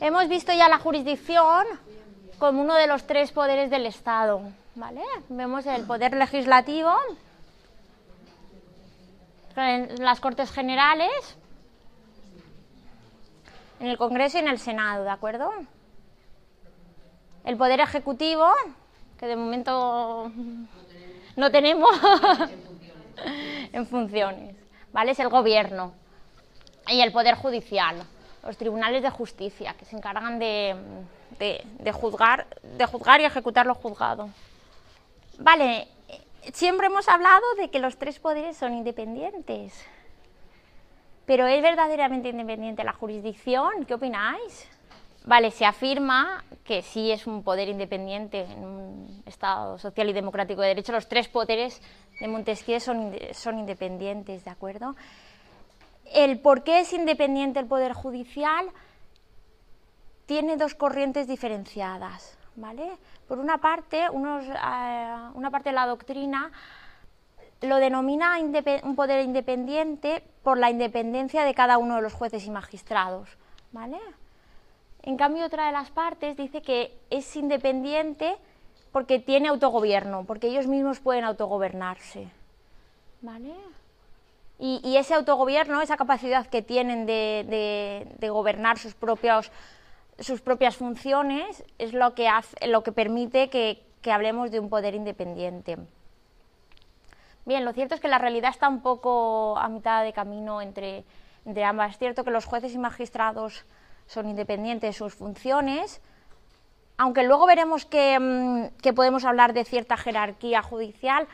Hemos visto ya la jurisdicción como uno de los tres poderes del Estado. ¿vale? Vemos el poder legislativo las Cortes Generales, en el Congreso y en el Senado, ¿de acuerdo? El poder ejecutivo, que de momento no tenemos en funciones, ¿vale? Es el gobierno y el poder judicial los tribunales de justicia, que se encargan de, juzgar, de juzgar y ejecutar lo juzgado. Vale, siempre hemos hablado de que los tres poderes son independientes. Pero ¿es verdaderamente independiente la jurisdicción? ¿Qué opináis? Vale, se afirma que sí es un poder independiente en un Estado social y democrático de derecho. Los tres poderes de Montesquieu son, son independientes, ¿de acuerdo? El por qué es independiente el Poder Judicial tiene dos corrientes diferenciadas. ¿vale? Por una parte, eh, una parte de la doctrina lo denomina un poder independiente por la independencia de cada uno de los jueces y magistrados. ¿vale? En cambio, otra de las partes dice que es independiente porque tiene autogobierno, porque ellos mismos pueden autogobernarse. ¿Vale? Y, ese autogobierno, esa capacidad que tienen de, gobernar sus, propios, sus propias funciones, es lo que, hace, lo que permite que, hablemos de un poder independiente. Bien, lo cierto es que la realidad está un poco a mitad de camino entre, ambas. Es cierto que los jueces y magistrados son independientes de sus funciones, aunque luego veremos mm, que podemos hablar de cierta jerarquía judicial,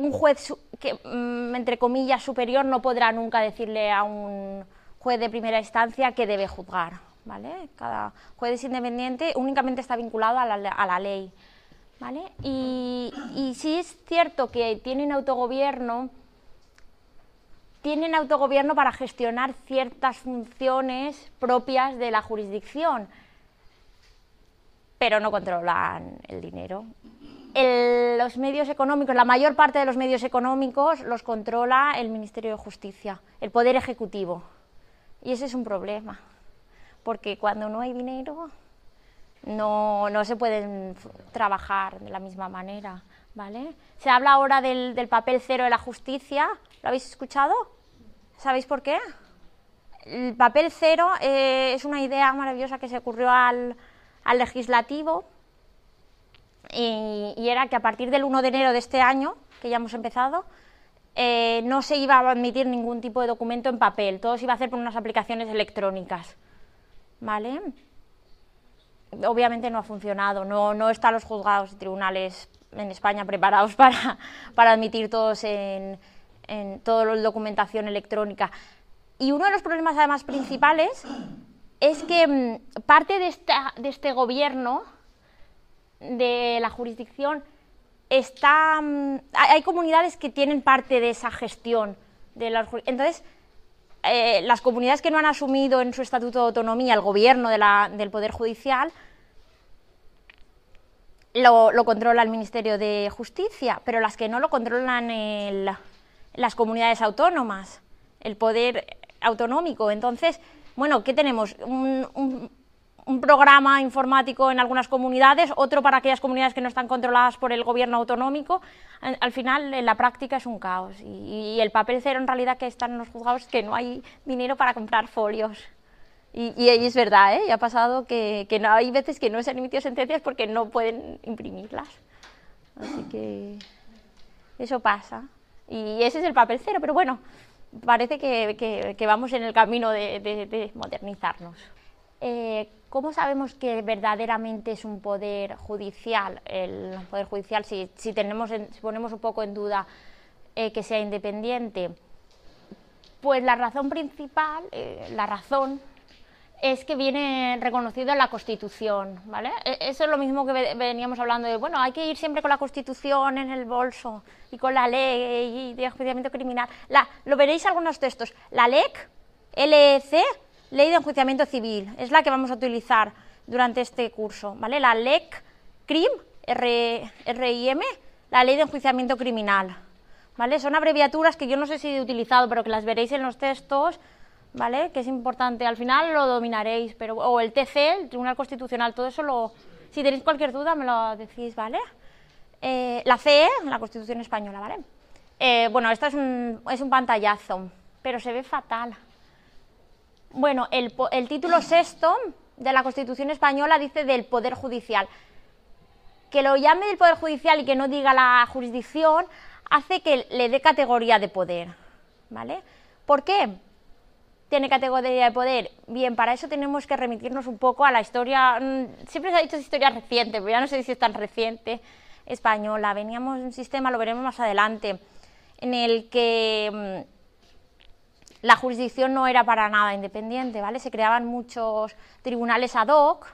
un juez que, mm, entre comillas, superior no podrá nunca decirle a un juez de primera instancia que debe juzgar. ¿vale? Cada juez es independiente, únicamente está vinculado a la, ley. ¿vale? Y, y es cierto que tienen autogobierno, tienen autogobierno para gestionar ciertas funciones propias de la jurisdicción, pero no controlan el dinero los medios económicos, la mayor parte de los medios económicos los controla el Ministerio de Justicia, el Poder Ejecutivo. Y ese es un problema, porque cuando no hay dinero no, se pueden trabajar de la misma manera. ¿vale? Se habla ahora del, papel cero de la justicia, ¿lo habéis escuchado? ¿Sabéis por qué? El papel cero eh, es una idea maravillosa que se ocurrió al, al legislativo y, era que a partir del 1 de enero de este año, que ya hemos empezado, eh, no se iba a admitir ningún tipo de documento en papel, todo se iba a hacer por unas aplicaciones electrónicas. ¿Vale? Obviamente no ha funcionado, no, no están los juzgados y tribunales en España preparados para, para admitir todos en, en toda la documentación electrónica. Y uno de los problemas además principales es que mm, parte de, esta, de este gobierno de la jurisdicción está, mm, hay comunidades que tienen parte de esa gestión. De la, entonces, eh, las comunidades que no han asumido en su estatuto de autonomía el gobierno del Poder Judicial lo, controla el Ministerio de Justicia, pero las que no lo controlan las comunidades autónomas, el poder autonómico. Entonces, bueno, ¿qué tenemos? Programa informático en algunas comunidades, otro para aquellas comunidades que no están controladas por el gobierno autonómico. Al final, en la práctica es un caos. Y, el papel cero, en realidad, que están en los juzgados, es que no hay dinero para comprar folios. Y, y, es verdad, ¿eh? ha pasado que, no, hay veces que no se han emitido sentencias porque no pueden imprimirlas. Así que eso pasa. Y ese es el papel cero, pero bueno, parece que, vamos en el camino de, de modernizarnos. Eh, ¿Cómo sabemos que verdaderamente es un poder judicial, el poder judicial, si, tenemos, ponemos un poco en duda eh, que sea independiente? Pues la razón principal, eh, la razón, es que viene reconocido en la Constitución, ¿vale? E, eso es lo mismo que veníamos hablando de, bueno, hay que ir siempre con la Constitución en el bolso y con la ley de enjuiciamiento criminal. La, lo veréis en algunos textos. La LEC, LEC, Ley de Enjuiciamiento Civil, es la que vamos a utilizar durante este curso, ¿vale? La LEC CRIM, R, RIM, la Ley de Enjuiciamiento Criminal. ¿vale? Son abreviaturas que yo no sé si he utilizado, pero que las veréis en los textos, ¿vale? Que es importante, al final lo dominaréis, pero, o el TC, el Tribunal Constitucional, todo eso lo... Si tenéis cualquier duda me lo decís, ¿vale? Eh, la CE, la Constitución Española, ¿vale? Eh, bueno, esto es un, es un pantallazo, pero se ve fatal. Bueno, el, el título sexto de la Constitución Española dice del Poder Judicial. Que lo llame del Poder Judicial y que no diga la jurisdicción hace que le dé categoría de poder, ¿vale? ¿Por qué tiene categoría de poder? Bien, para eso tenemos que remitirnos un poco a la historia, mm, siempre se ha dicho historia reciente, pero ya no sé si es tan reciente, española. Veníamos de un sistema, lo veremos más adelante, en el que mm, la jurisdicción no era para nada independiente, ¿vale? Se creaban muchos tribunales ad hoc,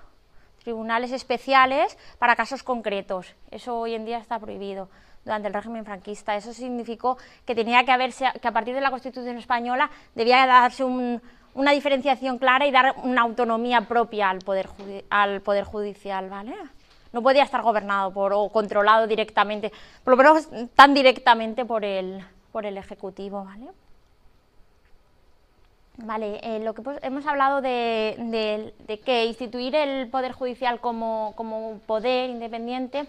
tribunales especiales para casos concretos. Eso hoy en día está prohibido durante el régimen franquista. Eso significó que tenía que haberse, que a partir de la Constitución española debía darse una diferenciación clara y dar una autonomía propia al poder, al poder judicial, ¿vale? No podía estar gobernado por, o controlado directamente, por lo menos tan directamente por el, por el Ejecutivo, ¿vale? Vale, eh, lo que hemos hablado de, de, que instituir el Poder Judicial como, como poder independiente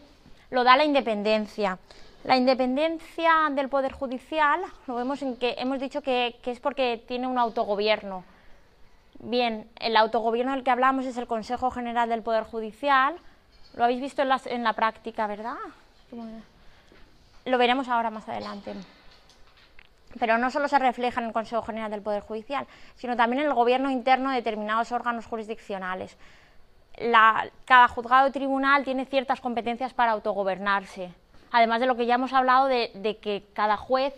lo da la independencia. La independencia del Poder Judicial lo vemos en que hemos dicho que, es porque tiene un autogobierno. Bien, el autogobierno del que hablamos es el Consejo General del Poder Judicial. Lo habéis visto en, en la práctica, ¿verdad? Lo veremos ahora más adelante. Pero no solo se refleja en el Consejo General del Poder Judicial, sino también en el gobierno interno de determinados órganos jurisdiccionales. cada juzgado y tribunal tiene ciertas competencias para autogobernarse además de lo que ya hemos hablado de, que cada juez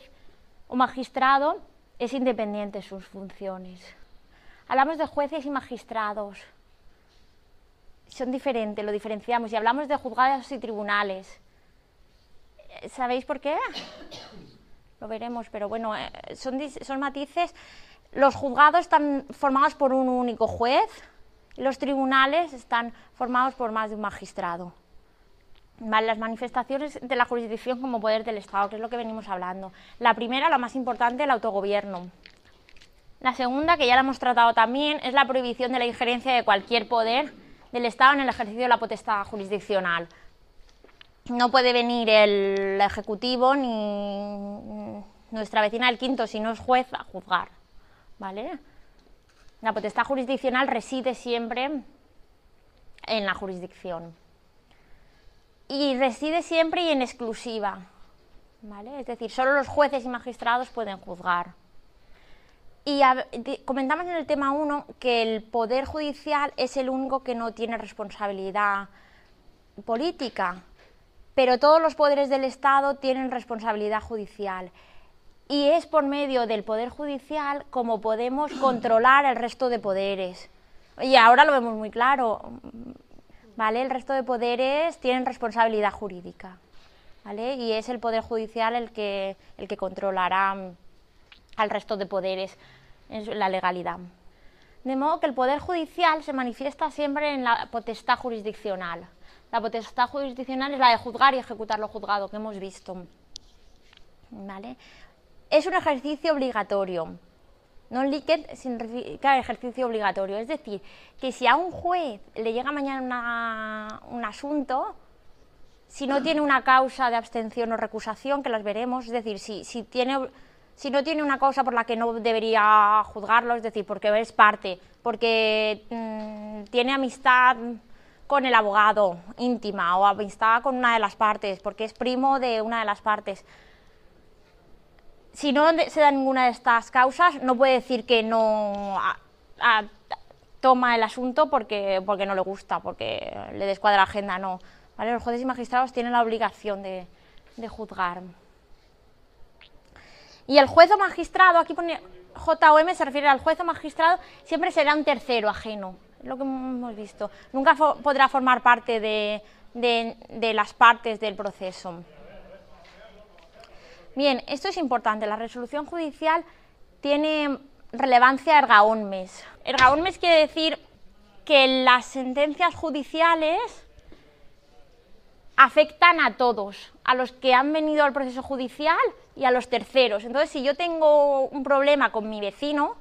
o magistrado es independiente en sus funciones. Hablamos de jueces y magistrados. Son diferentes, lo diferenciamos. Y hablamos de juzgados y tribunales. ¿Sabéis por qué? Lo veremos, pero bueno, eh, son, son matices. Los juzgados están formados por un único juez los tribunales están formados por más de un magistrado las manifestaciones de la jurisdicción como poder del Estado, que es lo que venimos hablando. La primera, la más importante, el autogobierno. La segunda, que ya la hemos tratado también, es la prohibición de la injerencia de cualquier poder del Estado en el ejercicio de la potestad jurisdiccional. No puede venir el Ejecutivo ni nuestra vecina del quinto, si no es juez, a juzgar. ¿Vale? La potestad jurisdiccional reside siempre en la jurisdicción y reside siempre y en exclusiva. ¿vale? Es decir, solo los jueces y magistrados pueden juzgar. Y comentamos en el tema 1 que el Poder Judicial es el único que no tiene responsabilidad política, pero todos los poderes del Estado tienen responsabilidad judicial. Y es por medio del Poder Judicial como podemos controlar el resto de poderes. Y ahora lo vemos muy claro. El resto de poderes tienen responsabilidad jurídica, ¿vale? Y es el Poder Judicial el que, el que controlará mm, al resto de poderes en la legalidad. De modo que el Poder Judicial se manifiesta siempre en la potestad jurisdiccional. La potestad jurisdiccional es la de juzgar y ejecutar lo juzgado, que hemos visto. ¿Vale? Es un ejercicio obligatorio. Non-liquid significa ejercicio obligatorio, es decir, que si a un juez le llega mañana un asunto, si no tiene una causa de abstención o recusación, que las veremos, es decir, si, si, tiene, si no tiene una causa por la que no debería juzgarlo, es decir, porque es parte, porque mm, tiene amistad con el abogado íntima o amistad con una de las partes, porque es primo de una de las partes, si no se da ninguna de estas causas, no puede decir que no toma el asunto porque, porque no le gusta, porque le descuadra la agenda, no. Los jueces y magistrados tienen la obligación de, juzgar. Y el juez o magistrado, aquí pone JOM, se refiere al juez o magistrado, siempre será un tercero ajeno, lo que hemos visto. Nunca podrá formar parte de las partes del proceso. Bien, esto es importante. La resolución judicial tiene relevancia erga omnes. Erga omnes quiere decir que las sentencias judiciales afectan a todos, a los que han venido al proceso judicial y a los terceros. Entonces, si yo tengo un problema con mi vecino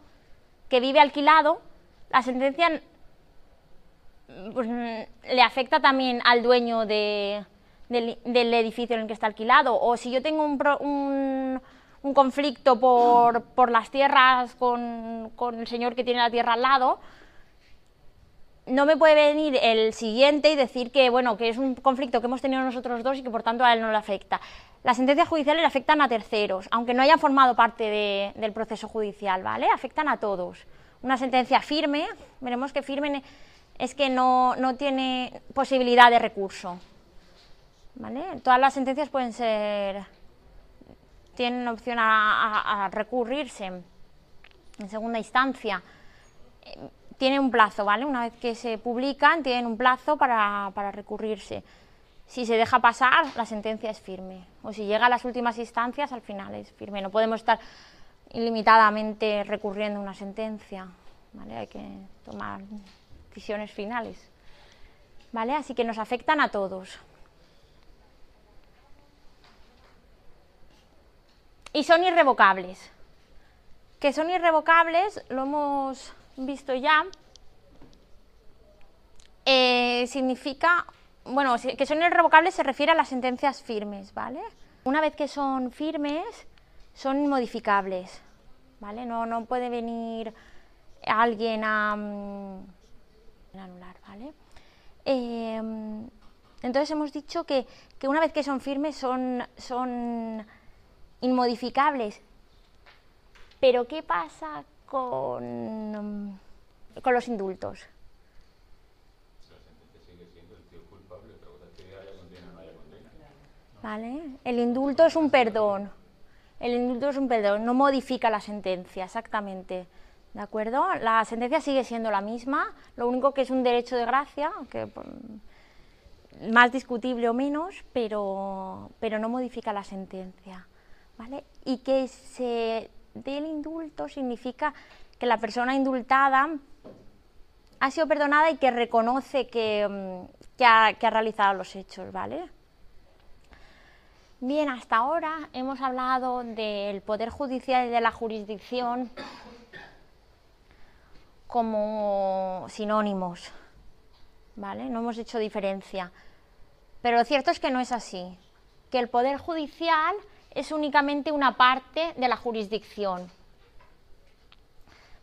que vive alquilado, la sentencia pues, le afecta también al dueño del, edificio en el que está alquilado. O si yo tengo un, un, conflicto por, por, las tierras con, el señor que tiene la tierra al lado, no me puede venir el siguiente y decir que, bueno, que es un conflicto que hemos tenido nosotros dos y que por tanto a él no le afecta. Las sentencias judiciales le afectan a terceros, aunque no hayan formado parte del proceso judicial, ¿vale? Afectan a todos. Una sentencia firme, veremos que firme es que no, tiene posibilidad de recurso, ¿vale? Todas las sentencias pueden ser, tienen opción a recurrirse en segunda instancia tiene un plazo, ¿vale? Una vez que se publican, tienen un plazo para, recurrirse. Si se deja pasar, la sentencia es firme. O si llega a las últimas instancias, al final es firme. No podemos estar ilimitadamente recurriendo una sentencia, ¿vale? Hay que tomar decisiones finales, ¿vale? Así que nos afectan a todos. Y son irrevocables. Que son irrevocables, lo hemos visto ya, eh, significa, bueno, que son irrevocables se refiere a las sentencias firmes, ¿vale? Una vez que son firmes, son inmodificables, ¿vale? No, no puede venir alguien a, mm, ¿vale? Em, entonces hemos dicho que, que, una vez que son firmes son, son inmodificables. Pero ¿qué pasa con, con los indultos. ¿Vale? El indulto es un perdón. El indulto es un perdón, no modifica la sentencia, exactamente. ¿De acuerdo? La sentencia sigue siendo la misma, lo único que es un derecho de gracia, que pues, más discutible o menos, pero, pero no modifica la sentencia. ¿Vale? Y que se del indulto significa que la persona indultada ha sido perdonada y que reconoce que, mm, ha, realizado los hechos, ¿vale? Bien, hasta ahora hemos hablado del Poder Judicial y de la jurisdicción como sinónimos, ¿vale? No hemos hecho diferencia. Pero lo cierto es que no es así, que el Poder Judicial es únicamente una parte de la jurisdicción.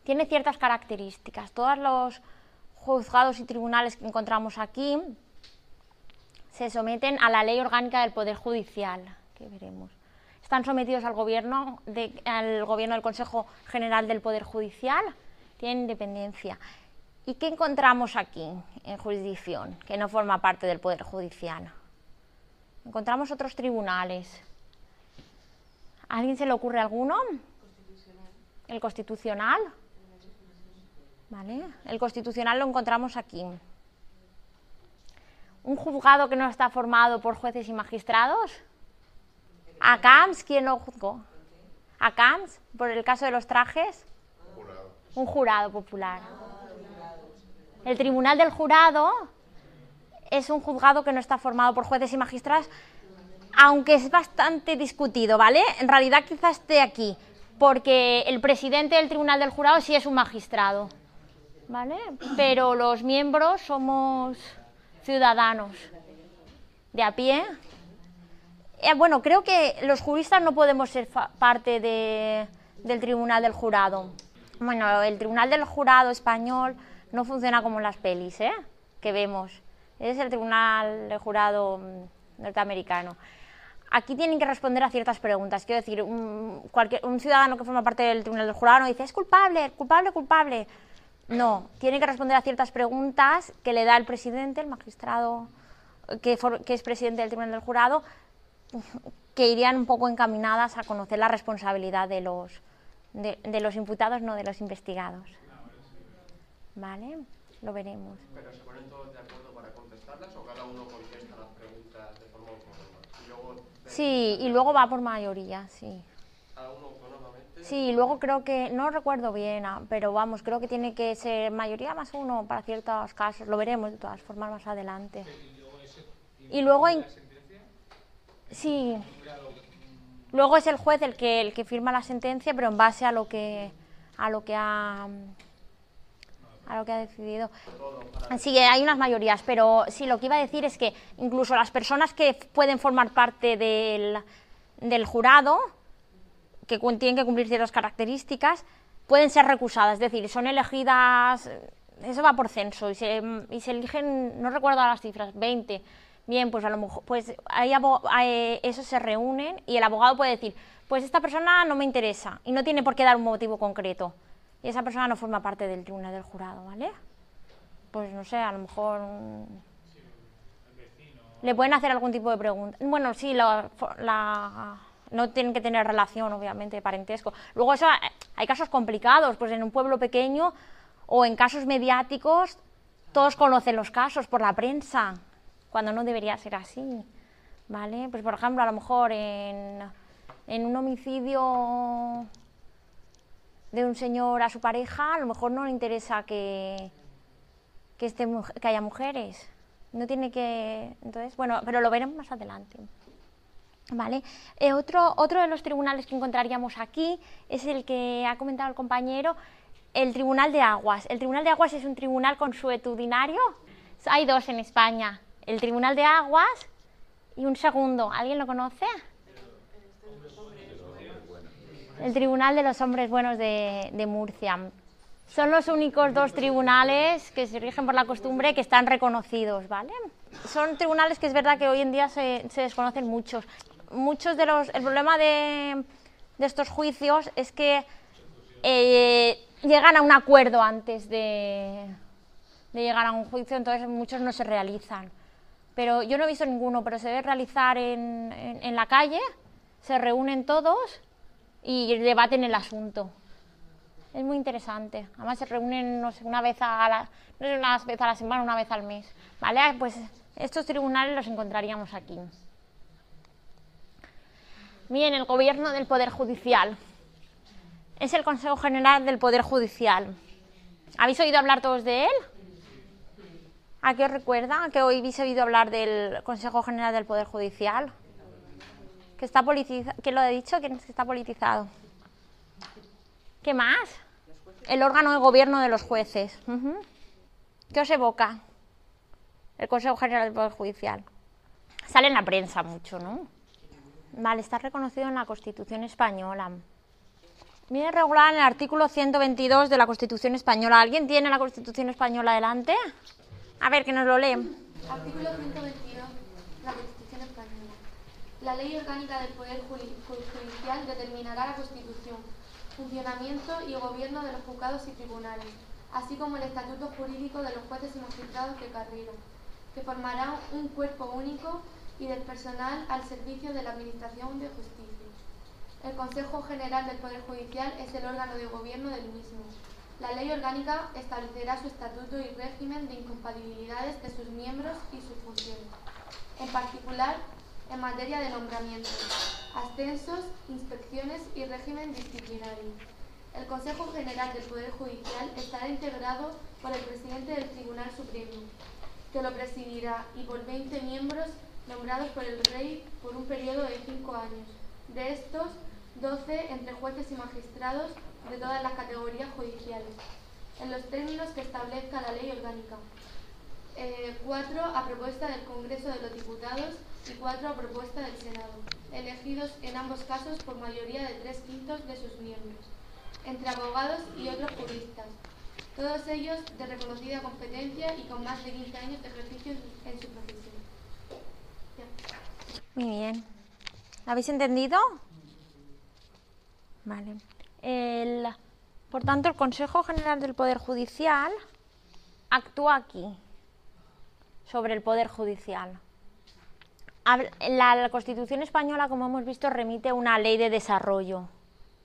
Tiene ciertas características. Todos los juzgados y tribunales que encontramos aquí se someten a la ley orgánica del Poder Judicial, que veremos. Están sometidos al gobierno, al gobierno del Consejo General del Poder Judicial, tienen independencia. ¿Y qué encontramos aquí en jurisdicción, que no forma parte del Poder Judicial? Encontramos otros tribunales, ¿A alguien se le ocurre alguno? El constitucional. ¿Vale? El constitucional lo encontramos aquí. Un juzgado que no está formado por jueces y magistrados. ¿A CAMS quién lo juzgó? ¿A CAMS por el caso de los trajes? Un jurado popular. El tribunal del jurado es un juzgado que no está formado por jueces y magistrados, aunque es bastante discutido, ¿vale? En realidad quizás esté aquí, porque el presidente del Tribunal del Jurado sí es un magistrado, ¿vale? Pero los miembros somos ciudadanos de a pie. Eh, bueno, creo que los juristas no podemos ser parte del Tribunal del Jurado. Bueno, el Tribunal del Jurado español no funciona como las pelis, ¿eh? Que vemos. Es el Tribunal del Jurado mm, norteamericano aquí tienen que responder a ciertas preguntas. Quiero decir, un, cualquier, un ciudadano que forma parte del tribunal del jurado no dice, es culpable, culpable, culpable. No, tiene que responder a ciertas preguntas que le da el presidente, el magistrado que, que es presidente del tribunal del jurado, que irían un poco encaminadas a conocer la responsabilidad de los, de, de los imputados, no de los investigados. ¿Vale? Lo veremos. ¿Pero se ponen todos de acuerdo para contestarlas o cada uno contesta las preguntas de forma autónoma? Sí, y luego va por mayoría, sí. Sí, luego creo que, no recuerdo bien, ah, pero vamos, creo que tiene que ser mayoría más uno para ciertos casos, lo veremos de todas formas más adelante. Y luego, en, sí, Luego es el juez el que, el que firma la sentencia, pero en base a lo que, a lo que ha a lo que ha decidido. Sí, hay unas mayorías, pero sí, lo que iba a decir es que incluso las personas que pueden formar parte del, del jurado, que tienen que cumplir ciertas características, pueden ser recusadas, es decir, son elegidas, eso va por censo, y se, y se eligen, no recuerdo las cifras, 20 Bien, pues a lo mejor, pues ahí, esos se reúnen y el abogado puede decir, pues esta persona no me interesa y no tiene por qué dar un motivo concreto. Y esa persona no forma parte del tribunal del jurado, ¿vale? Pues no sé, a lo mejor le pueden hacer algún tipo de pregunta. Bueno, sí, la, no tienen que tener relación, obviamente, parentesco. Luego eso, hay casos complicados, pues en un pueblo pequeño o en casos mediáticos, todos conocen los casos por la prensa cuando no debería ser así, ¿vale? Pues por ejemplo, a lo mejor en, en un homicidio de un señor a su pareja, a lo mejor no le interesa que, que, esté, que haya mujeres. No tiene que... Entonces, bueno, pero lo veremos más adelante. ¿Vale? Eh, otro, otro de los tribunales que encontraríamos aquí es el que ha comentado el compañero, el Tribunal de Aguas. El Tribunal de Aguas es un tribunal consuetudinario. Hay dos en España el Tribunal de Aguas y un segundo. ¿Alguien lo conoce? El Tribunal de los Hombres Buenos de, Murcia. Son los únicos dos tribunales que se rigen por la costumbre que están reconocidos, ¿vale? Son tribunales que es verdad que hoy en día se, desconocen muchos. Muchos de los... El problema de, estos juicios es que eh, llegan a un acuerdo antes de, de llegar a un juicio, entonces muchos no se realizan pero yo no he visto ninguno, pero se debe realizar en, en, la calle, se reúnen todos y debaten el asunto. Es muy interesante. Además se reúnen no sé, una vez a la, no sé, una vez a la semana, una vez al mes. ¿Vale? Pues estos tribunales los encontraríamos aquí. Bien, el gobierno del Poder Judicial. Es el Consejo General del Poder Judicial. ¿Habéis oído hablar todos de él? ¿A qué os recuerda? Que hoy habéis oído hablar del Consejo General del Poder Judicial. Que está. ¿Quién lo ha dicho? ¿Quién es que está politizado? ¿Qué más? El órgano de gobierno de los jueces. ¿Qué os evoca? El Consejo General del Poder Judicial. Sale en la prensa mucho, ¿no? Vale, está reconocido en la Constitución española. Viene regulada en el artículo 122 de la Constitución española. ¿Alguien tiene la Constitución española delante? A ver, que nos lo leen. Artículo 122. La Constitución Española. La ley orgánica del Poder Judicial determinará la Constitución, funcionamiento y gobierno de los juzgados y tribunales, así como el estatuto jurídico de los jueces y magistrados de carrera, que formará un cuerpo único y del personal al servicio de la Administración de Justicia. El Consejo General del Poder Judicial es el órgano de gobierno del mismo la ley orgánica establecerá su estatuto y régimen de incompatibilidades de sus miembros y sus funciones, en particular en materia de nombramientos, ascensos, inspecciones y régimen disciplinario. El Consejo General del Poder Judicial estará integrado por el presidente del Tribunal Supremo, que lo presidirá, y por 20 miembros nombrados por el Rey por un periodo de cinco años. De estos, 12 entre jueces y magistrados de todas las categorías judiciales, en los términos que establezca la ley orgánica. Eh, cuatro a propuesta del Congreso de los Diputados y cuatro a propuesta del Senado, elegidos en ambos casos por mayoría de tres quintos de sus miembros, entre abogados y otros juristas, todos ellos de reconocida competencia y con más de 15 años de ejercicio en su profesión. Muy bien. ¿Habéis entendido? Vale. El, por tanto, el Consejo General del Poder Judicial actúa aquí, sobre el Poder Judicial. La, Constitución española, como hemos visto, remite una ley de desarrollo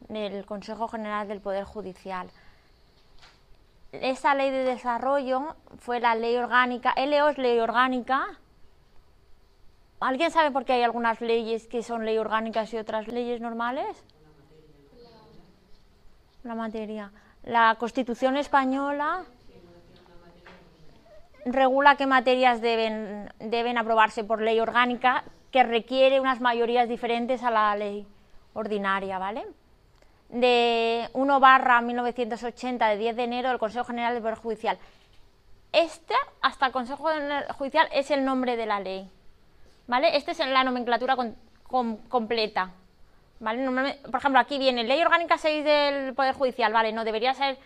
del Consejo General del Poder Judicial. Esa ley de desarrollo fue la ley orgánica, LO es ley orgánica. ¿Alguien sabe por qué hay algunas leyes que son ley orgánicas y otras leyes normales? La materia. La Constitución española regula qué materias deben, deben aprobarse por ley orgánica que requiere unas mayorías diferentes a la ley ordinaria, ¿vale? De 1 barra 1980 de 10 de enero del Consejo General del Poder Judicial. Este, hasta el Consejo Judicial, es el nombre de la ley, ¿vale? Esta es la nomenclatura completa, ¿vale? por ejemplo, aquí viene Ley Orgánica 6 del Poder Judicial, ¿vale? No, debería ser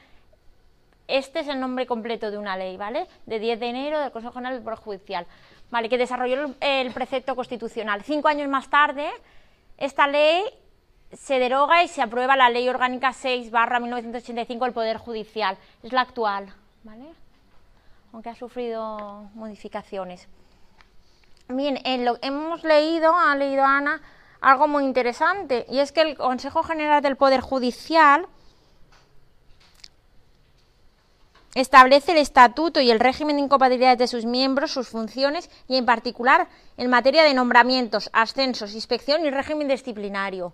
este es el nombre completo de una ley, ¿vale? De 10 de enero del Consejo General del Poder Judicial, ¿vale? Que desarrolló el, precepto constitucional. Cinco años más tarde, esta ley se deroga y se aprueba la Ley Orgánica 6 barra 1985 del Poder Judicial. Es la actual, ¿vale? Aunque ha sufrido modificaciones. Bien, en lo, hemos leído, ha leído Ana, algo muy interesante, y es que el Consejo General del Poder Judicial Establece el estatuto y el régimen de incompatibilidades de sus miembros, sus funciones y en particular en materia de nombramientos, ascensos, inspección y régimen disciplinario.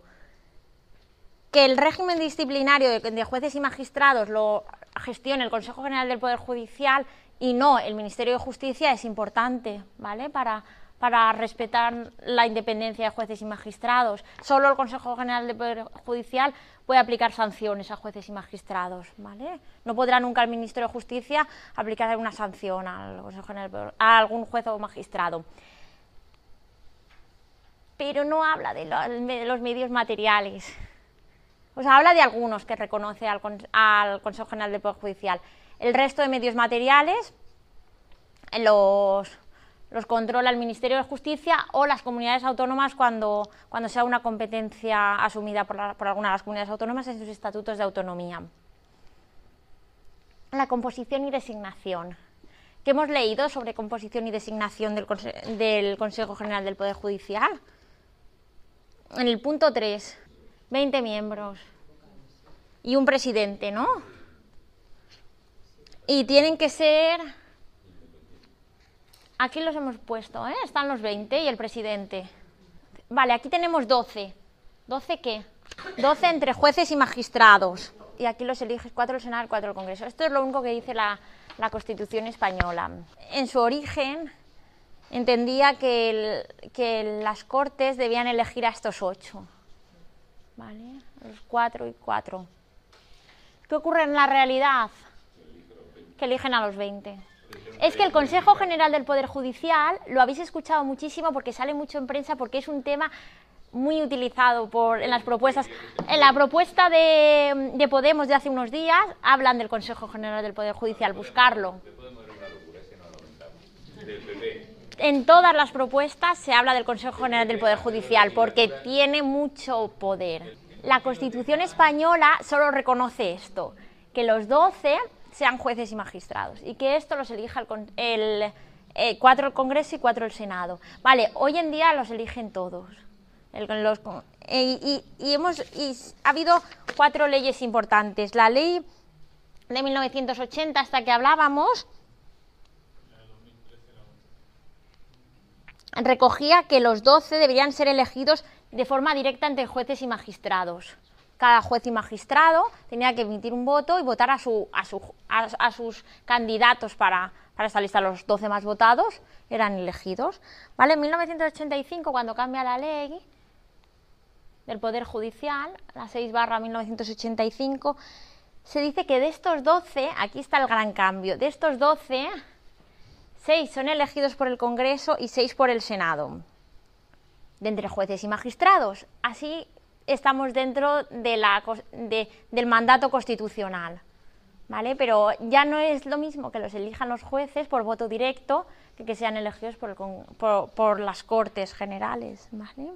Que el régimen disciplinario de, jueces y magistrados lo gestione el Consejo General del Poder Judicial y no el Ministerio de Justicia es importante, ¿vale? Para, para respetar la independencia de jueces y magistrados. Solo el Consejo General del Poder Judicial puede aplicar sanciones a jueces y magistrados. ¿vale? No podrá nunca el Ministerio de Justicia aplicar una sanción al Consejo General, a algún juez o magistrado. Pero no habla de los medios materiales. O sea, habla de algunos que reconoce al, al Consejo General del Poder Judicial. El resto de medios materiales, los los controla el Ministerio de Justicia o las comunidades autónomas cuando, cuando sea una competencia asumida por, alguna de las comunidades autónomas en sus estatutos de autonomía. La composición y designación. ¿Qué hemos leído sobre composición y designación del, del Consejo General del Poder Judicial? En el punto 3, 20 miembros y un presidente, ¿no? Y tienen que ser Aquí los hemos puesto, ¿eh? Están los 20 y el presidente. Vale, aquí tenemos 12. ¿12 qué? 12 entre jueces y magistrados. Y aquí los eliges 4 el Senado 4 el Congreso. Esto es lo único que dice la, Constitución española. En su origen entendía que, que las Cortes debían elegir a estos 8. ¿Vale? Los 4 y 4. ¿Qué ocurre en la realidad? Que eligen a los 20. Es que el Consejo General del Poder Judicial lo habéis escuchado muchísimo porque sale mucho en prensa, porque es un tema muy utilizado por, en las propuestas. En la propuesta de, de, Podemos de hace unos días hablan del Consejo General del Poder Judicial, buscarlo. En todas las propuestas se habla del Consejo General del Poder Judicial porque tiene mucho poder. La Constitución española solo reconoce esto, que los 12 sean jueces y magistrados y que esto los elija el, eh, cuatro el Congreso y cuatro el Senado. Vale, hoy en día los eligen todos. Y, hemos, ha habido cuatro leyes importantes. La ley de 1980, hasta que hablábamos, recogía que los 12 deberían ser elegidos de forma directa entre jueces y magistrados cada juez y magistrado tenía que emitir un voto y votar a, su, a, su, a, sus candidatos para, para, esta lista. Los 12 más votados eran elegidos. ¿Vale? En 1985, cuando cambia la ley del Poder Judicial, la 6 barra 1985, se dice que de estos 12, aquí está el gran cambio, de estos 12, 6 son elegidos por el Congreso y 6 por el Senado, de entre jueces y magistrados. Así estamos dentro de la, del mandato constitucional. ¿Vale? Pero ya no es lo mismo que los elijan los jueces por voto directo que que sean elegidos por, las Cortes Generales. ¿vale?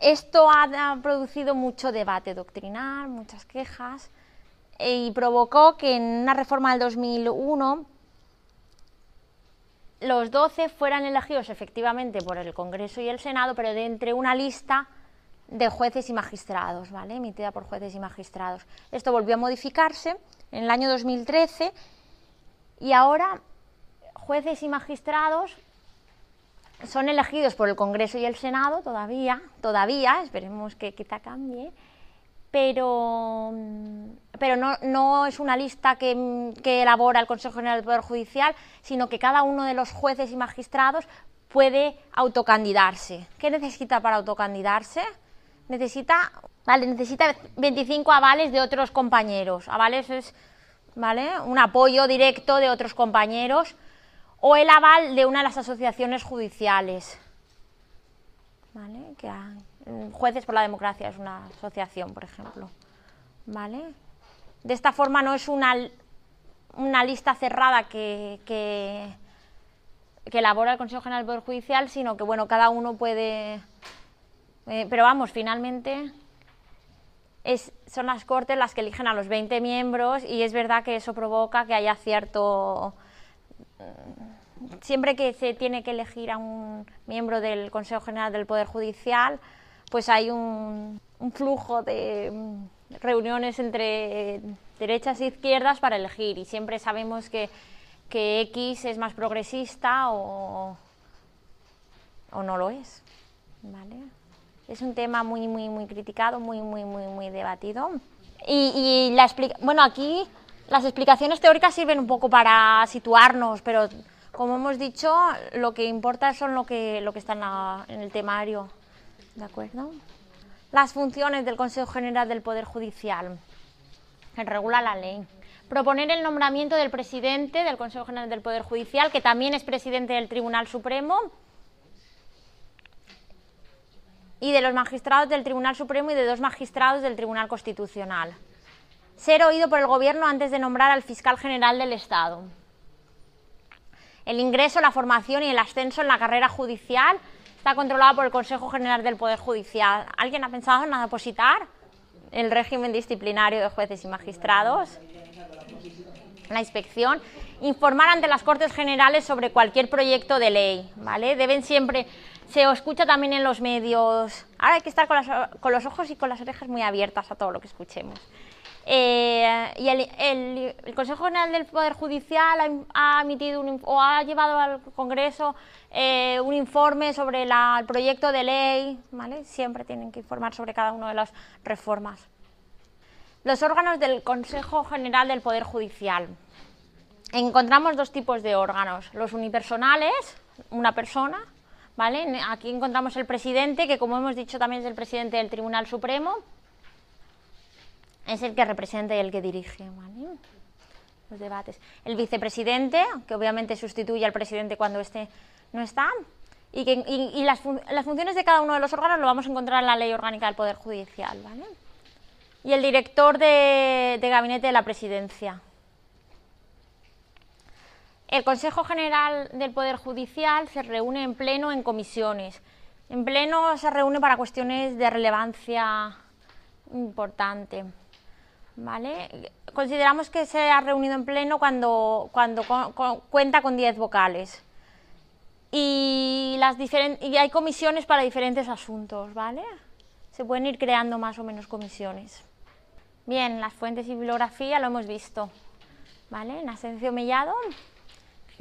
Esto ha, producido mucho debate doctrinal, muchas quejas, y provocó que en una reforma del 2001 los 12 fueran elegidos efectivamente por el Congreso y el Senado, pero de entre una lista de jueces y magistrados, ¿vale? emitida por jueces y magistrados. Esto volvió a modificarse en el año 2013 y ahora jueces y magistrados son elegidos por el Congreso y el Senado todavía, todavía, esperemos que quizá cambie, pero, pero no, no es una lista que, que elabora el Consejo General del Poder Judicial, sino que cada uno de los jueces y magistrados puede autocandidarse. ¿Qué necesita para autocandidarse? Necesita Vale, necesita 25 avales de otros compañeros. Avales es, ¿vale? Un apoyo directo de otros compañeros o el aval de una de las asociaciones judiciales. ¿Vale? Que Jueces por la Democracia es una asociación, por ejemplo. ¿Vale? De esta forma no es una, una lista cerrada que, que, que elabora el Consejo General del Poder Judicial, sino que bueno, cada uno puede. Eh, pero vamos, finalmente son las Cortes las que eligen a los 20 miembros y es verdad que eso provoca que haya cierto... Siempre que se tiene que elegir a un miembro del Consejo General del Poder Judicial, pues hay un, flujo de reuniones entre derechas e izquierdas para elegir y siempre sabemos que, que X es más progresista o, o no lo es. ¿vale? Es un tema muy, muy, muy criticado, muy, muy, muy, muy debatido. Y, la bueno, aquí las explicaciones teóricas sirven un poco para situarnos, pero como hemos dicho, lo que importa son lo que, lo que está en, el temario. ¿De acuerdo? Las funciones del Consejo General del Poder Judicial, que regula la ley. Proponer el nombramiento del presidente del Consejo General del Poder Judicial, que también es presidente del Tribunal Supremo, y de los magistrados del Tribunal Supremo y de dos magistrados del Tribunal Constitucional. Ser oído por el Gobierno antes de nombrar al fiscal general del Estado. El ingreso, la formación y el ascenso en la carrera judicial está controlado por el Consejo General del Poder Judicial. ¿Alguien ha pensado en depositar el régimen disciplinario de jueces y magistrados? La inspección. Informar ante las Cortes Generales sobre cualquier proyecto de ley. ¿vale? Deben siempre se escucha también en los medios. Ahora hay que estar con, los ojos y con las orejas muy abiertas a todo lo que escuchemos. Eh, y el, Consejo General del Poder Judicial ha, emitido o ha llevado al Congreso eh, un informe sobre el proyecto de ley, ¿vale? Siempre tienen que informar sobre cada una de las reformas. Los órganos del Consejo General del Poder Judicial. Encontramos dos tipos de órganos, los unipersonales, una persona, Aquí encontramos el presidente, que como hemos dicho también es el presidente del Tribunal Supremo, es el que representa y el que dirige los debates. El vicepresidente, que obviamente sustituye al presidente cuando este no está, y, que, las, funciones de cada uno de los órganos lo vamos a encontrar en la Ley Orgánica del Poder Judicial. Y el director de gabinete de la presidencia. El Consejo General del Poder Judicial se reúne en pleno en comisiones. En pleno se reúne para cuestiones de relevancia importante. ¿Vale? Consideramos que se ha reunido en pleno cuando, cuenta con 10 vocales. Y, hay comisiones para diferentes asuntos, ¿vale? Se pueden ir creando más o menos comisiones. Bien, las fuentes y bibliografía lo hemos visto. ¿Vale? Ascencio Mellado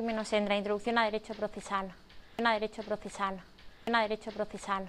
menos Endra, Introducción a Derecho Procesal. A Derecho Procesal. A Derecho Procesal.